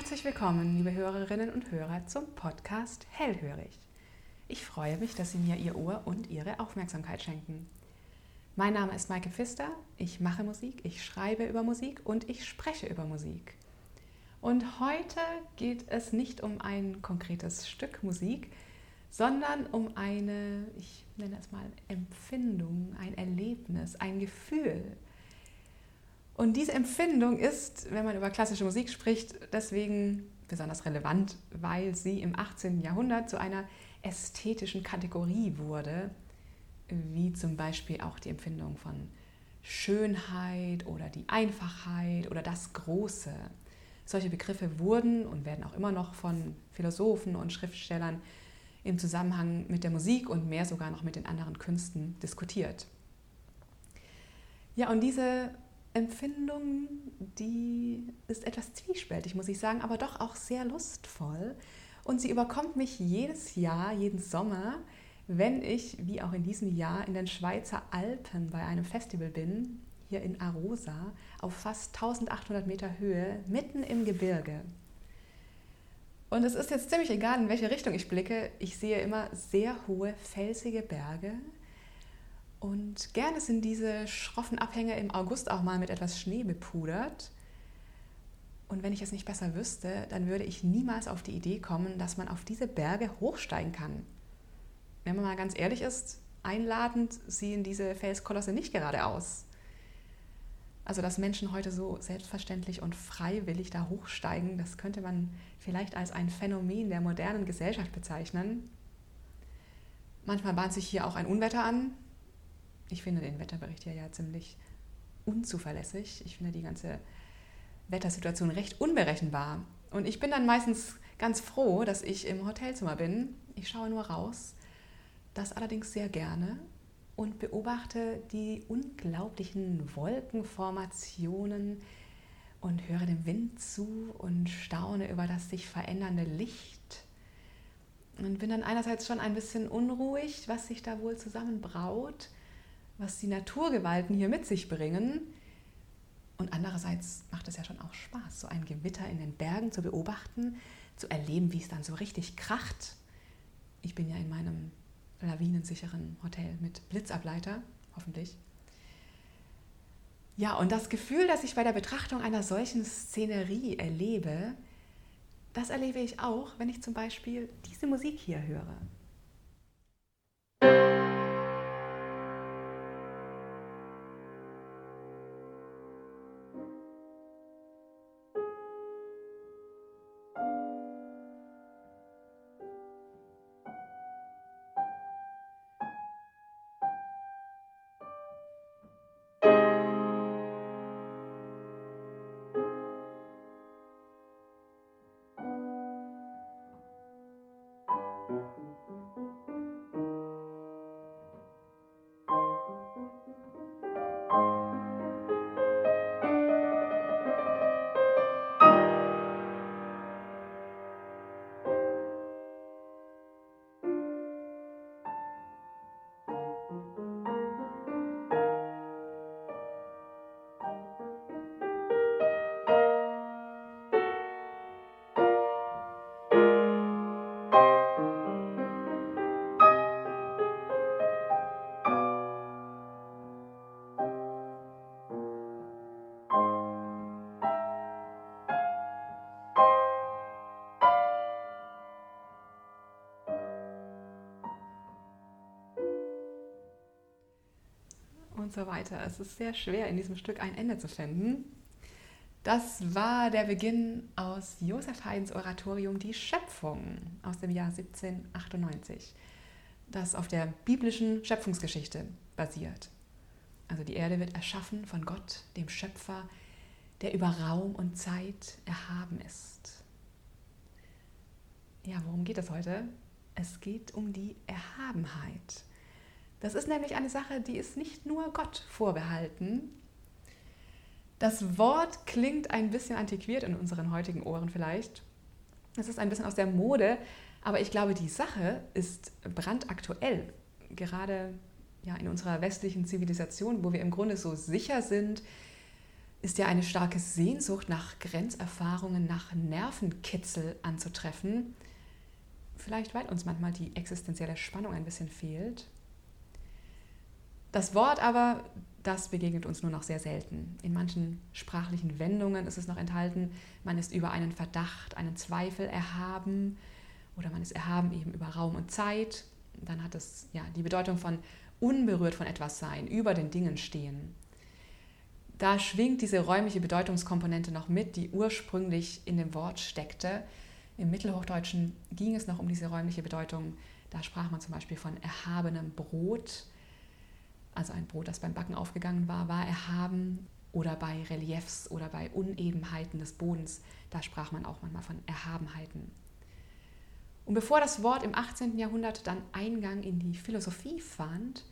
Herzlich willkommen, liebe Hörerinnen und Hörer, zum Podcast Hellhörig. Ich freue mich, dass Sie mir Ihr Ohr und Ihre Aufmerksamkeit schenken. Mein Name ist Maike Pfister, ich mache Musik, ich schreibe über Musik und ich spreche über Musik. Und heute geht es nicht um ein konkretes Stück Musik, sondern um eine, ich nenne es mal Empfindung, ein Erlebnis, ein Gefühl. Und diese Empfindung ist, wenn man über klassische Musik spricht, deswegen besonders relevant, weil sie im 18. Jahrhundert zu einer ästhetischen Kategorie wurde, wie zum Beispiel auch die Empfindung von Schönheit oder die Einfachheit oder das Große. Solche Begriffe wurden und werden auch immer noch von Philosophen und Schriftstellern im Zusammenhang mit der Musik und mehr sogar noch mit den anderen Künsten diskutiert. Ja, und diese Empfindung, die ist etwas zwiespältig, muss ich sagen, aber doch auch sehr lustvoll. Und sie überkommt mich jedes Jahr, jeden Sommer, wenn ich, wie auch in diesem Jahr, in den Schweizer Alpen bei einem Festival bin, hier in Arosa, auf fast 1800 Meter Höhe, mitten im Gebirge. Und es ist jetzt ziemlich egal, in welche Richtung ich blicke. Ich sehe immer sehr hohe, felsige Berge. Und gerne sind diese schroffen Abhänge im August auch mal mit etwas Schnee bepudert. Und wenn ich es nicht besser wüsste, dann würde ich niemals auf die Idee kommen, dass man auf diese Berge hochsteigen kann. Wenn man mal ganz ehrlich ist, einladend sehen diese Felskolosse nicht gerade aus. Also, dass Menschen heute so selbstverständlich und freiwillig da hochsteigen, das könnte man vielleicht als ein Phänomen der modernen Gesellschaft bezeichnen. Manchmal bahnt sich hier auch ein Unwetter an. Ich finde den Wetterbericht hier ja ziemlich unzuverlässig. Ich finde die ganze Wettersituation recht unberechenbar. Und ich bin dann meistens ganz froh, dass ich im Hotelzimmer bin. Ich schaue nur raus, das allerdings sehr gerne und beobachte die unglaublichen Wolkenformationen und höre dem Wind zu und staune über das sich verändernde Licht. Und bin dann einerseits schon ein bisschen unruhig, was sich da wohl zusammenbraut, was die Naturgewalten hier mit sich bringen. Und andererseits macht es ja schon auch Spaß, so ein Gewitter in den Bergen zu beobachten, zu erleben, wie es dann so richtig kracht. Ich bin ja in meinem lawinensicheren Hotel mit Blitzableiter, hoffentlich. Ja, und das Gefühl, das ich bei der Betrachtung einer solchen Szenerie erlebe, das erlebe ich auch, wenn ich zum Beispiel diese Musik hier höre. Und so weiter. Es ist sehr schwer, in diesem Stück ein Ende zu finden. Das war der Beginn aus Josef Haydns Oratorium Die Schöpfung aus dem Jahr 1798, das auf der biblischen Schöpfungsgeschichte basiert. Also die Erde wird erschaffen von Gott, dem Schöpfer, der über Raum und Zeit erhaben ist. Ja, worum geht es heute? Es geht um die Erhabenheit. Das ist nämlich eine Sache, die ist nicht nur Gott vorbehalten. Das Wort klingt ein bisschen antiquiert in unseren heutigen Ohren vielleicht. Es ist ein bisschen aus der Mode, aber ich glaube, die Sache ist brandaktuell. Gerade ja, in unserer westlichen Zivilisation, wo wir im Grunde so sicher sind, ist ja eine starke Sehnsucht nach Grenzerfahrungen, nach Nervenkitzel anzutreffen. Vielleicht weil uns manchmal die existenzielle Spannung ein bisschen fehlt. Das Wort aber, das begegnet uns nur noch sehr selten. In manchen sprachlichen Wendungen ist es noch enthalten, man ist über einen Verdacht, einen Zweifel erhaben oder man ist erhaben eben über Raum und Zeit. Dann hat es ja die Bedeutung von unberührt von etwas sein, über den Dingen stehen. Da schwingt diese räumliche Bedeutungskomponente noch mit, die ursprünglich in dem Wort steckte. Im Mittelhochdeutschen ging es noch um diese räumliche Bedeutung. Da sprach man zum Beispiel von erhabenem Brot, also ein Brot, das beim Backen aufgegangen war, war erhaben. Oder bei Reliefs oder bei Unebenheiten des Bodens, da sprach man auch manchmal von Erhabenheiten. Und bevor das Wort im 18. Jahrhundert dann Eingang in die Philosophie fand,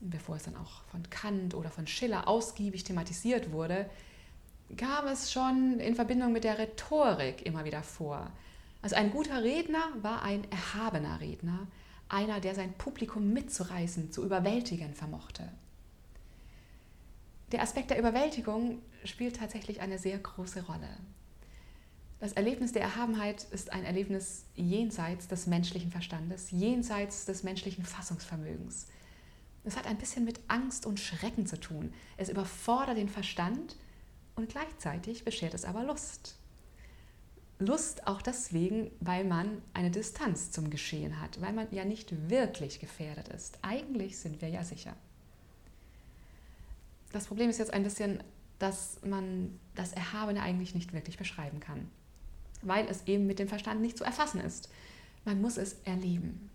bevor es dann auch von Kant oder von Schiller ausgiebig thematisiert wurde, kam es schon in Verbindung mit der Rhetorik immer wieder vor. Also ein guter Redner war ein erhabener Redner, einer, der sein Publikum mitzureißen, zu überwältigen vermochte. Der Aspekt der Überwältigung spielt tatsächlich eine sehr große Rolle. Das Erlebnis der Erhabenheit ist ein Erlebnis jenseits des menschlichen Verstandes, jenseits des menschlichen Fassungsvermögens. Es hat ein bisschen mit Angst und Schrecken zu tun. Es überfordert den Verstand und gleichzeitig beschert es aber Lust. Lust auch deswegen, weil man eine Distanz zum Geschehen hat, weil man ja nicht wirklich gefährdet ist. Eigentlich sind wir ja sicher. Das Problem ist jetzt ein bisschen, dass man das Erhabene eigentlich nicht wirklich beschreiben kann, weil es eben mit dem Verstand nicht zu erfassen ist. Man muss es erleben.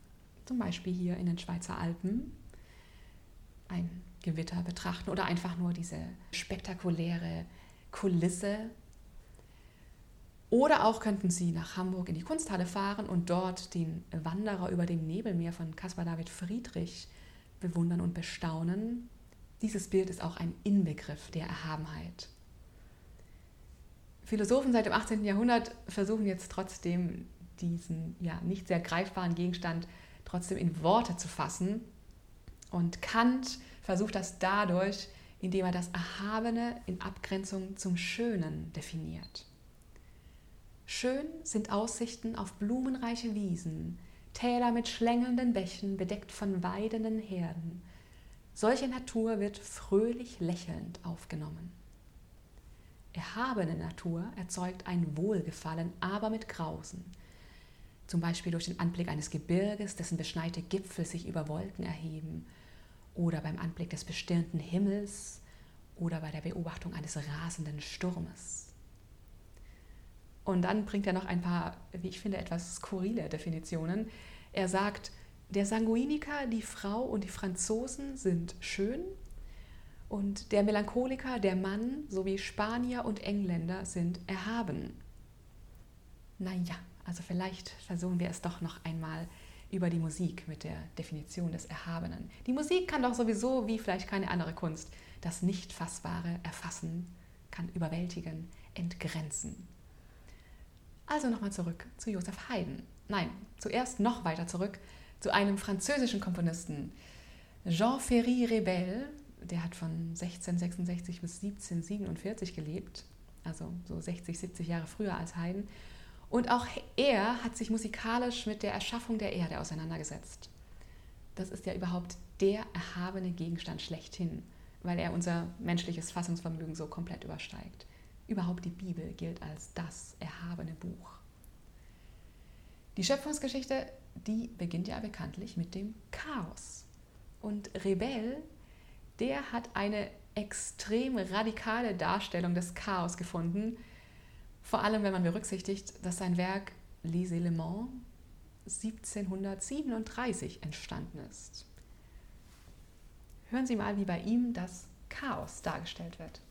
Zum Beispiel hier in den Schweizer Alpen ein Gewitter betrachten oder einfach nur diese spektakuläre Kulisse oder auch könnten Sie nach Hamburg in die Kunsthalle fahren und dort den Wanderer über dem Nebelmeer von Caspar David Friedrich bewundern und bestaunen. Dieses Bild ist auch ein Inbegriff der Erhabenheit. Philosophen seit dem 18. Jahrhundert versuchen jetzt trotzdem diesen ja, nicht sehr greifbaren Gegenstand trotzdem in Worte zu fassen. Und Kant versucht das dadurch, indem er das Erhabene in Abgrenzung zum Schönen definiert. Schön sind Aussichten auf blumenreiche Wiesen, Täler mit schlängelnden Bächen, bedeckt von weidenden Herden. Solche Natur wird fröhlich lächelnd aufgenommen. Erhabene Natur erzeugt ein Wohlgefallen, aber mit Grausen. Zum Beispiel durch den Anblick eines Gebirges, dessen beschneite Gipfel sich über Wolken erheben, oder beim Anblick des bestirnten Himmels, oder bei der Beobachtung eines rasenden Sturmes. Und dann bringt er noch ein paar, wie ich finde, etwas skurrile Definitionen. Er sagt, der Sanguiniker, die Frau und die Franzosen sind schön und der Melancholiker, der Mann sowie Spanier und Engländer sind erhaben. Naja, also vielleicht versuchen wir es doch noch einmal über die Musik mit der Definition des Erhabenen. Die Musik kann doch sowieso, wie vielleicht keine andere Kunst, das Nicht-Fassbare erfassen, kann überwältigen, entgrenzen. Also nochmal zurück zu Joseph Haydn. Nein, zuerst noch weiter zurück zu einem französischen Komponisten, Jean Ferry Rebel. Der hat von 1666 bis 1747 gelebt, also so 60, 70 Jahre früher als Haydn. Und auch er hat sich musikalisch mit der Erschaffung der Erde auseinandergesetzt. Das ist ja überhaupt der erhabene Gegenstand schlechthin, weil er unser menschliches Fassungsvermögen so komplett übersteigt. Überhaupt die Bibel gilt als das erhabene Buch. Die Schöpfungsgeschichte, die beginnt ja bekanntlich mit dem Chaos. Und Rebell, der hat eine extrem radikale Darstellung des Chaos gefunden, vor allem wenn man berücksichtigt, dass sein Werk Les Elements 1737 entstanden ist. Hören Sie mal, wie bei ihm das Chaos dargestellt wird.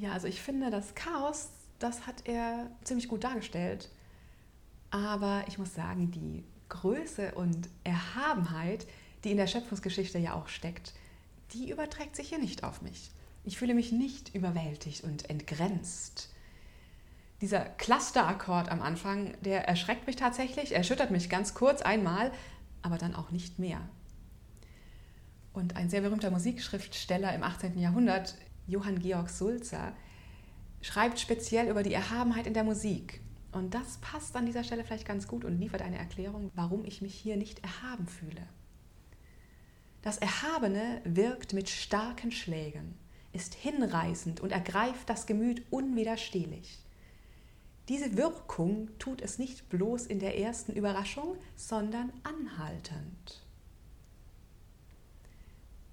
Ja, also ich finde, das Chaos, das hat er ziemlich gut dargestellt. Aber ich muss sagen, die Größe und Erhabenheit, die in der Schöpfungsgeschichte ja auch steckt, die überträgt sich hier nicht auf mich. Ich fühle mich nicht überwältigt und entgrenzt. Dieser Clusterakkord am Anfang, der erschreckt mich tatsächlich, erschüttert mich ganz kurz einmal, aber dann auch nicht mehr. Und ein sehr berühmter Musikschriftsteller im 18. Jahrhundert, Johann Georg Sulzer, schreibt speziell über die Erhabenheit in der Musik. Und das passt an dieser Stelle vielleicht ganz gut und liefert eine Erklärung, warum ich mich hier nicht erhaben fühle. Das Erhabene wirkt mit starken Schlägen, ist hinreißend und ergreift das Gemüt unwiderstehlich. Diese Wirkung tut es nicht bloß in der ersten Überraschung, sondern anhaltend.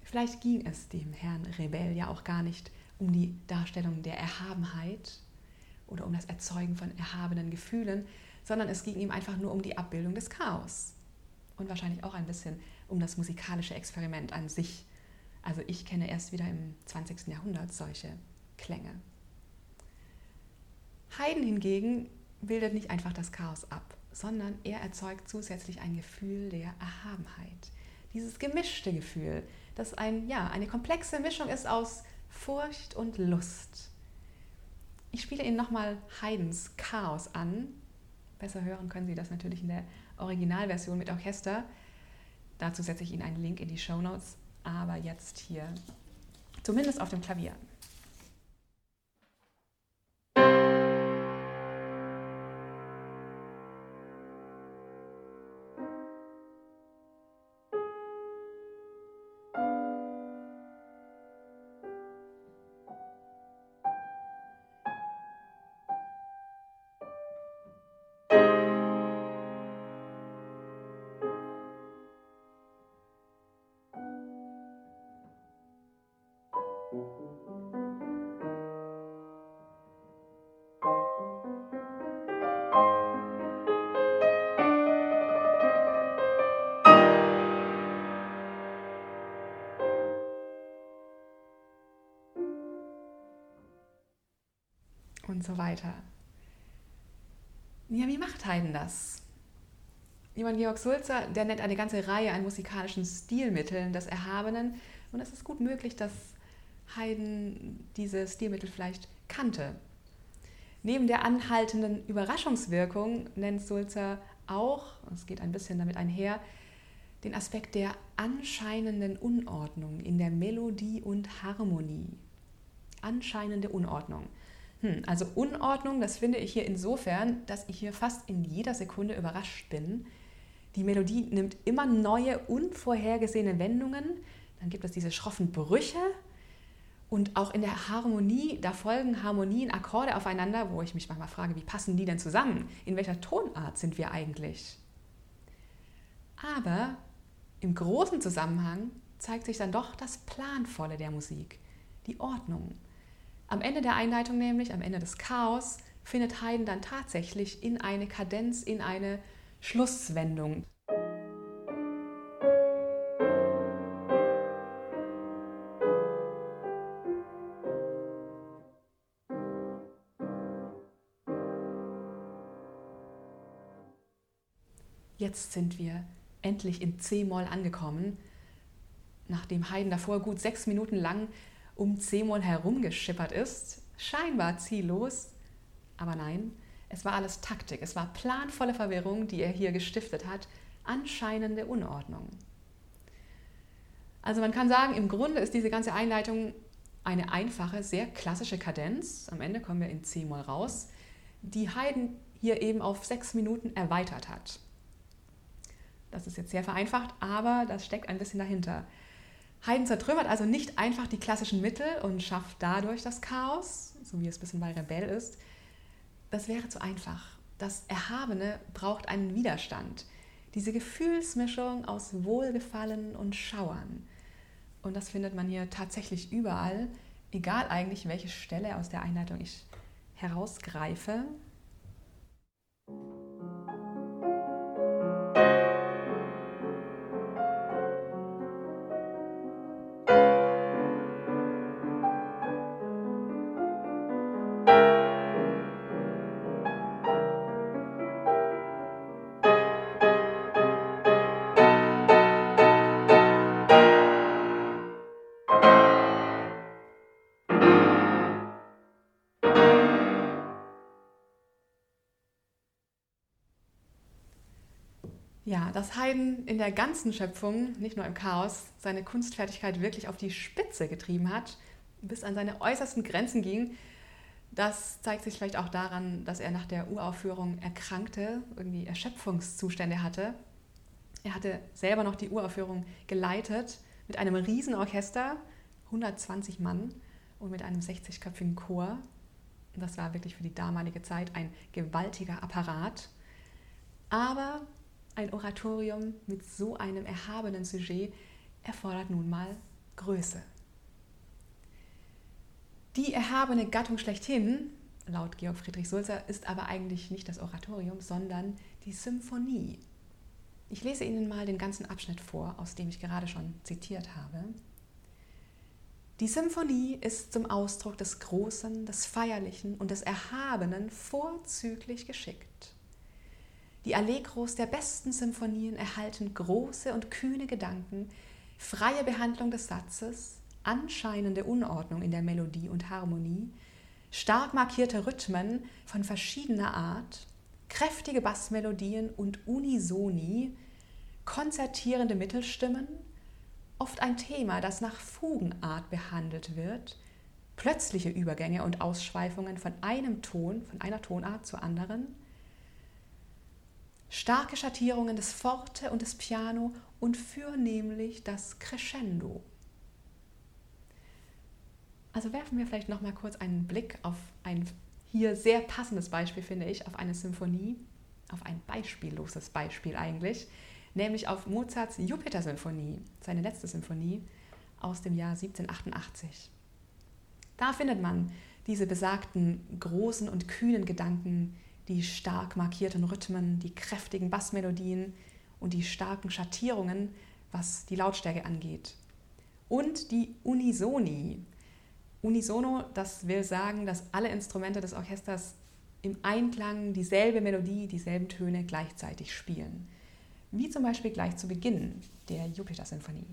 Vielleicht ging es dem Herrn Rebell ja auch gar nicht um die Darstellung der Erhabenheit oder um das Erzeugen von erhabenen Gefühlen, sondern es ging ihm einfach nur um die Abbildung des Chaos und wahrscheinlich auch ein bisschen um das musikalische Experiment an sich. Also ich kenne erst wieder im 20. Jahrhundert solche Klänge. Haydn hingegen bildet nicht einfach das Chaos ab, sondern er erzeugt zusätzlich ein Gefühl der Erhabenheit. Dieses gemischte Gefühl, das ein, ja, eine komplexe Mischung ist aus Furcht und Lust. Ich spiele Ihnen nochmal Haydns Chaos an. Besser hören können Sie das natürlich in der Originalversion mit Orchester. Dazu setze ich Ihnen einen Link in die Show Notes, aber jetzt hier zumindest auf dem Klavier. Und so weiter. Ja, wie macht Haydn das? Johann Georg Sulzer, der nennt eine ganze Reihe an musikalischen Stilmitteln des Erhabenen und es ist gut möglich, dass Haydn diese Stilmittel vielleicht kannte. Neben der anhaltenden Überraschungswirkung nennt Sulzer auch, es geht ein bisschen damit einher, den Aspekt der anscheinenden Unordnung in der Melodie und Harmonie. Anscheinende Unordnung. Hm, also Unordnung, das finde ich hier insofern, dass ich hier fast in jeder Sekunde überrascht bin. Die Melodie nimmt immer neue, unvorhergesehene Wendungen. Dann gibt es diese schroffen Brüche. Und auch in der Harmonie, da folgen Harmonien, Akkorde aufeinander, wo ich mich manchmal frage, wie passen die denn zusammen? In welcher Tonart sind wir eigentlich? Aber im großen Zusammenhang zeigt sich dann doch das Planvolle der Musik, die Ordnung. Am Ende der Einleitung nämlich, am Ende des Chaos, findet Haydn dann tatsächlich in eine Kadenz, in eine Schlusswendung. Jetzt sind wir endlich in C-Moll angekommen, nachdem Haydn davor gut sechs Minuten lang um C-Moll herumgeschippert ist, scheinbar ziellos, aber nein, es war alles Taktik, es war planvolle Verwirrung, die er hier gestiftet hat, anscheinende Unordnung. Also man kann sagen, im Grunde ist diese ganze Einleitung eine einfache, sehr klassische Kadenz, am Ende kommen wir in C-Moll raus, die Haydn hier eben auf sechs Minuten erweitert hat. Das ist jetzt sehr vereinfacht, aber das steckt ein bisschen dahinter. Haydn zertrümmert also nicht einfach die klassischen Mittel und schafft dadurch das Chaos, so wie es ein bisschen bei Rebell ist. Das wäre zu einfach. Das Erhabene braucht einen Widerstand. Diese Gefühlsmischung aus Wohlgefallen und Schauern. Und das findet man hier tatsächlich überall, egal eigentlich, welche Stelle aus der Einleitung ich herausgreife. Ja, dass Haydn in der ganzen Schöpfung, nicht nur im Chaos, seine Kunstfertigkeit wirklich auf die Spitze getrieben hat, bis an seine äußersten Grenzen ging, das zeigt sich vielleicht auch daran, dass er nach der Uraufführung erkrankte, irgendwie Erschöpfungszustände hatte. Er hatte selber noch die Uraufführung geleitet mit einem Riesenorchester, 120 Mann und mit einem 60-köpfigen Chor. Das war wirklich für die damalige Zeit ein gewaltiger Apparat. Aber ein Oratorium mit so einem erhabenen Sujet erfordert nun mal Größe. Die erhabene Gattung schlechthin, laut Georg Friedrich Sulzer, ist aber eigentlich nicht das Oratorium, sondern die Symphonie. Ich lese Ihnen mal den ganzen Abschnitt vor, aus dem ich gerade schon zitiert habe. Die Symphonie ist zum Ausdruck des Großen, des Feierlichen und des Erhabenen vorzüglich geschickt. Die Allegros der besten Symphonien erhalten große und kühne Gedanken, freie Behandlung des Satzes, anscheinende Unordnung in der Melodie und Harmonie, stark markierte Rhythmen von verschiedener Art, kräftige Bassmelodien und Unisoni, konzertierende Mittelstimmen, oft ein Thema, das nach Fugenart behandelt wird, plötzliche Übergänge und Ausschweifungen von einem Ton, von einer Tonart zur anderen, starke Schattierungen des Forte und des Piano und nämlich das Crescendo. Also werfen wir vielleicht noch mal kurz einen Blick auf ein hier sehr passendes Beispiel, finde ich, auf eine Symphonie, auf ein beispielloses Beispiel eigentlich, nämlich auf Mozarts Jupiter-Symphonie, seine letzte Symphonie aus dem Jahr 1788. Da findet man diese besagten großen und kühnen Gedanken, die stark markierten Rhythmen, die kräftigen Bassmelodien und die starken Schattierungen, was die Lautstärke angeht. Und die Unisoni. Unisono, das will sagen, dass alle Instrumente des Orchesters im Einklang dieselbe Melodie, dieselben Töne gleichzeitig spielen. Wie zum Beispiel gleich zu Beginn der Jupiter-Sinfonie.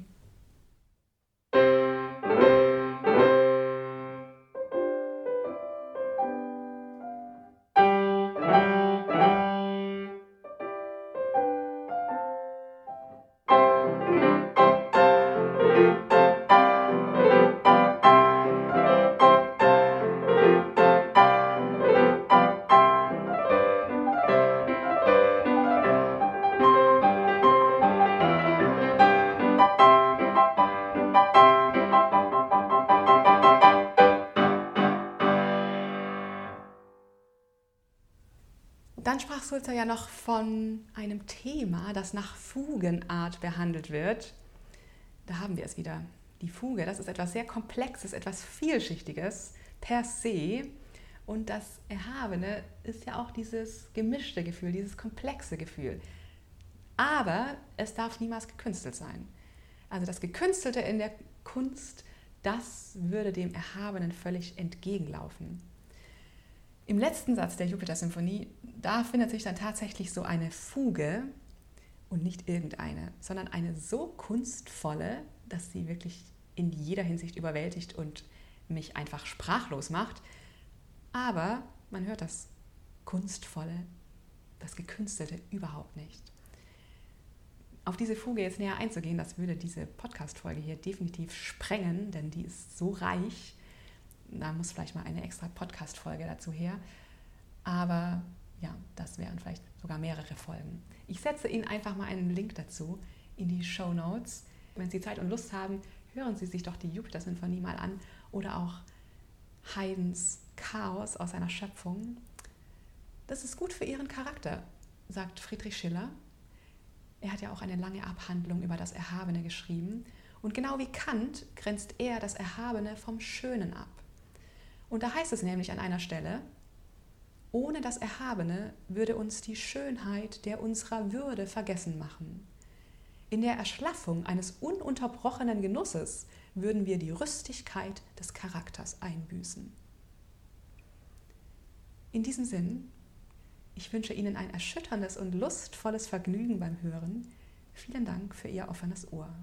Dann sprach Sulzer ja noch von einem Thema, das nach Fugenart behandelt wird. Da haben wir es wieder. Die Fuge, das ist etwas sehr Komplexes, etwas Vielschichtiges per se. Und das Erhabene ist ja auch dieses gemischte Gefühl, dieses komplexe Gefühl. Aber es darf niemals gekünstelt sein. Also das Gekünstelte in der Kunst, das würde dem Erhabenen völlig entgegenlaufen. Im letzten Satz der Jupiter-Symphonie, da findet sich dann tatsächlich so eine Fuge und nicht irgendeine, sondern eine so kunstvolle, dass sie wirklich in jeder Hinsicht überwältigt und mich einfach sprachlos macht. Aber man hört das Kunstvolle, das Gekünstelte überhaupt nicht. Auf diese Fuge jetzt näher einzugehen, das würde diese Podcast-Folge hier definitiv sprengen, denn die ist so reich da muss vielleicht mal eine extra Podcast-Folge dazu her. Aber ja, das wären vielleicht sogar mehrere Folgen. Ich setze Ihnen einfach mal einen Link dazu in die Show Notes. Wenn Sie Zeit und Lust haben, hören Sie sich doch die Jupiter-Sinfonie mal an oder auch Haydns Chaos aus seiner Schöpfung. Das ist gut für Ihren Charakter, sagt Friedrich Schiller. Er hat ja auch eine lange Abhandlung über das Erhabene geschrieben. Und genau wie Kant grenzt er das Erhabene vom Schönen ab. Und da heißt es nämlich an einer Stelle, ohne das Erhabene würde uns die Schönheit der unserer Würde vergessen machen. In der Erschlaffung eines ununterbrochenen Genusses würden wir die Rüstigkeit des Charakters einbüßen. In diesem Sinn, ich wünsche Ihnen ein erschütterndes und lustvolles Vergnügen beim Hören. Vielen Dank für Ihr offenes Ohr.